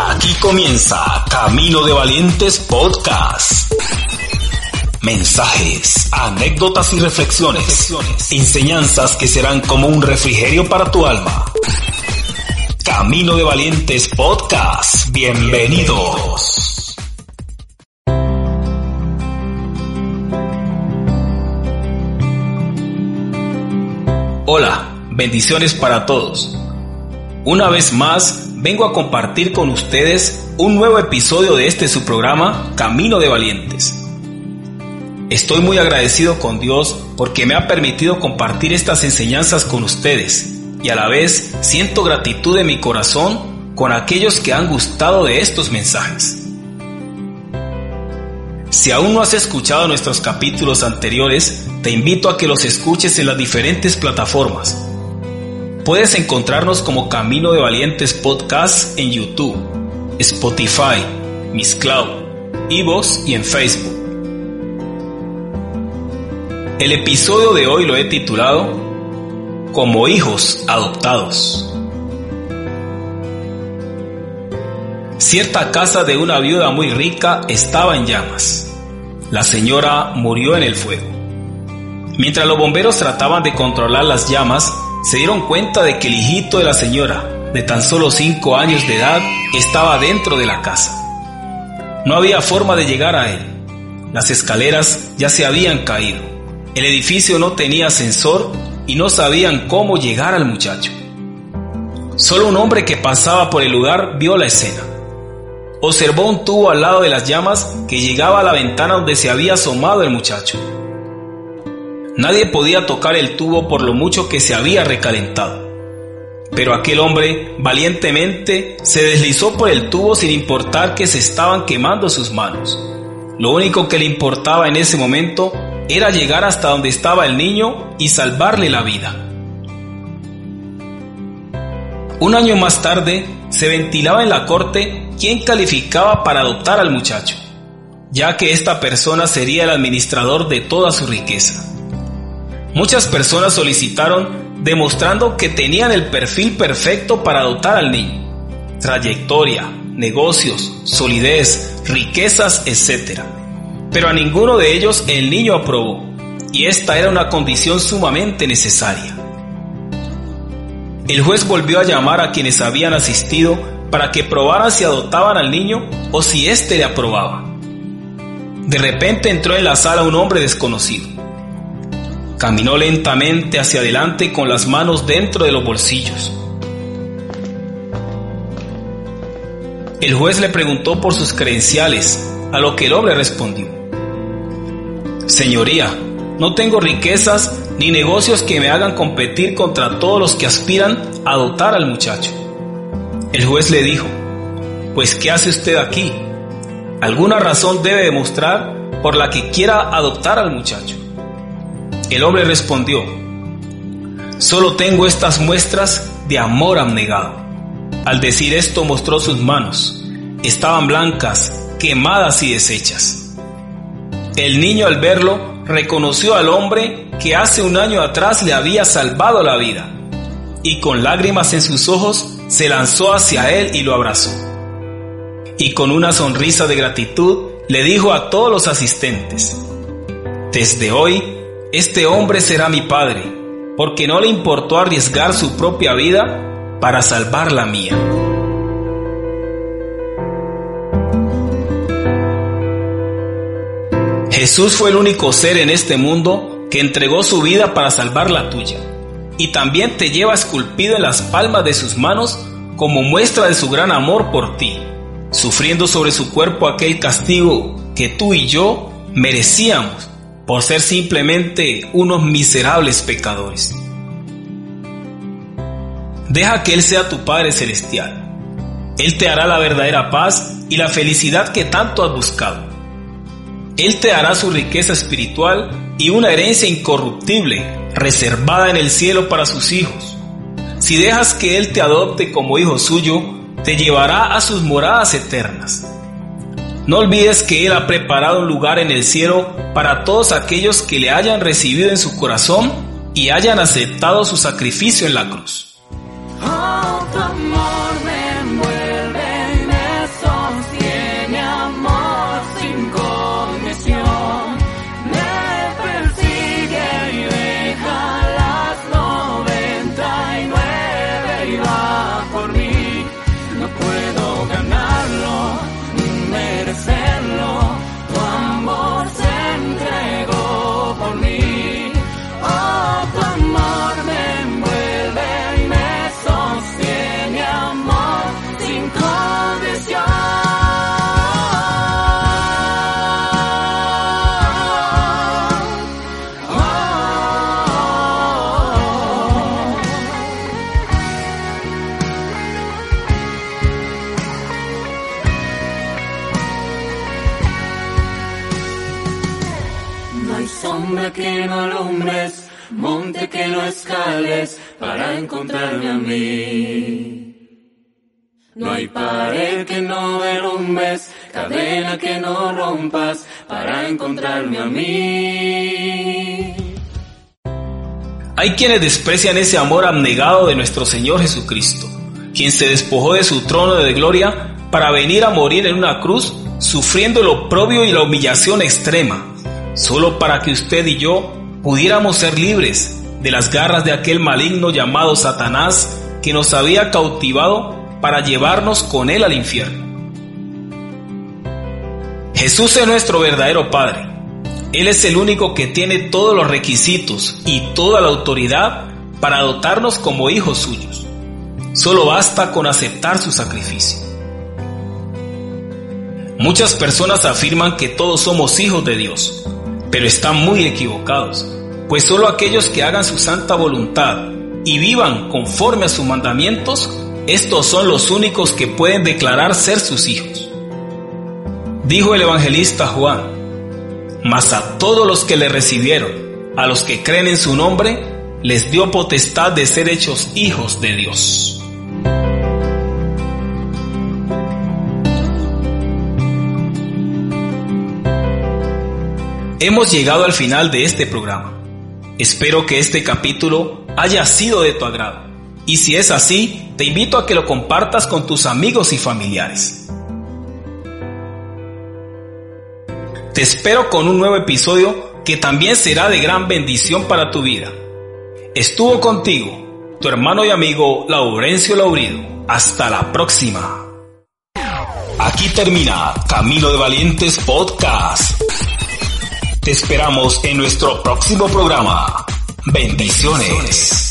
Aquí comienza Camino de Valientes Podcast. Mensajes, anécdotas y reflexiones. Enseñanzas que serán como un refrigerio para tu alma. Camino de Valientes Podcast. Bienvenidos. Hola, bendiciones para todos. Una vez más, vengo a compartir con ustedes un nuevo episodio de este su programa Camino de Valientes. Estoy muy agradecido con Dios porque me ha permitido compartir estas enseñanzas con ustedes y a la vez siento gratitud en mi corazón con aquellos que han gustado de estos mensajes. Si aún no has escuchado nuestros capítulos anteriores, te invito a que los escuches en las diferentes plataformas Puedes encontrarnos como Camino de Valientes Podcast en YouTube, Spotify, Miss Cloud, Evox y en Facebook. El episodio de hoy lo he titulado Como hijos adoptados. Cierta casa de una viuda muy rica estaba en llamas. La señora murió en el fuego. Mientras los bomberos trataban de controlar las llamas, se dieron cuenta de que el hijito de la señora, de tan solo cinco años de edad, estaba dentro de la casa. No había forma de llegar a él. Las escaleras ya se habían caído. El edificio no tenía ascensor y no sabían cómo llegar al muchacho. Solo un hombre que pasaba por el lugar vio la escena. Observó un tubo al lado de las llamas que llegaba a la ventana donde se había asomado el muchacho. Nadie podía tocar el tubo por lo mucho que se había recalentado. Pero aquel hombre valientemente se deslizó por el tubo sin importar que se estaban quemando sus manos. Lo único que le importaba en ese momento era llegar hasta donde estaba el niño y salvarle la vida. Un año más tarde se ventilaba en la corte quién calificaba para adoptar al muchacho, ya que esta persona sería el administrador de toda su riqueza. Muchas personas solicitaron demostrando que tenían el perfil perfecto para adoptar al niño. Trayectoria, negocios, solidez, riquezas, etc. Pero a ninguno de ellos el niño aprobó, y esta era una condición sumamente necesaria. El juez volvió a llamar a quienes habían asistido para que probaran si adoptaban al niño o si éste le aprobaba. De repente entró en la sala un hombre desconocido. Caminó lentamente hacia adelante con las manos dentro de los bolsillos. El juez le preguntó por sus credenciales, a lo que el hombre respondió. Señoría, no tengo riquezas ni negocios que me hagan competir contra todos los que aspiran a adoptar al muchacho. El juez le dijo, pues ¿qué hace usted aquí? Alguna razón debe demostrar por la que quiera adoptar al muchacho. El hombre respondió, solo tengo estas muestras de amor abnegado. Al decir esto mostró sus manos. Estaban blancas, quemadas y deshechas. El niño al verlo reconoció al hombre que hace un año atrás le había salvado la vida y con lágrimas en sus ojos se lanzó hacia él y lo abrazó. Y con una sonrisa de gratitud le dijo a todos los asistentes, desde hoy este hombre será mi padre, porque no le importó arriesgar su propia vida para salvar la mía. Jesús fue el único ser en este mundo que entregó su vida para salvar la tuya, y también te lleva esculpido en las palmas de sus manos como muestra de su gran amor por ti, sufriendo sobre su cuerpo aquel castigo que tú y yo merecíamos por ser simplemente unos miserables pecadores. Deja que Él sea tu Padre Celestial. Él te hará la verdadera paz y la felicidad que tanto has buscado. Él te hará su riqueza espiritual y una herencia incorruptible reservada en el cielo para sus hijos. Si dejas que Él te adopte como hijo suyo, te llevará a sus moradas eternas no olvides que Él ha preparado un lugar en el cielo para todos aquellos que le hayan recibido en su corazón y hayan aceptado su sacrificio en la cruz. por mí. Que no alumbres, monte que no escales para encontrarme a mí. No hay pared que no derrumbes, cadena que no rompas para encontrarme a mí. Hay quienes desprecian ese amor abnegado de nuestro Señor Jesucristo, quien se despojó de su trono de gloria para venir a morir en una cruz, sufriendo el oprobio y la humillación extrema, solo para que usted y yo pudiéramos ser libres de las garras de aquel maligno llamado Satanás que nos había cautivado para llevarnos con él al infierno. Jesús es nuestro verdadero Padre. Él es el único que tiene todos los requisitos y toda la autoridad para dotarnos como hijos suyos. Solo basta con aceptar su sacrificio. Muchas personas afirman que todos somos hijos de Dios, pero están muy equivocados, pues solo aquellos que hagan su santa voluntad y vivan conforme a sus mandamientos, estos son los únicos que pueden declarar ser sus hijos. Dijo el evangelista Juan, mas a todos los que le recibieron, a los que creen en su nombre, les dio potestad de ser hechos hijos de Dios. Hemos llegado al final de este programa. Espero que este capítulo haya sido de tu agrado. Y si es así, te invito a que lo compartas con tus amigos y familiares. Te espero con un nuevo episodio que también será de gran bendición para tu vida. Estuvo contigo tu hermano y amigo Laurencio Laurido. Hasta la próxima. Aquí termina Camino de Valientes Podcast. Te esperamos en nuestro próximo programa. Bendiciones.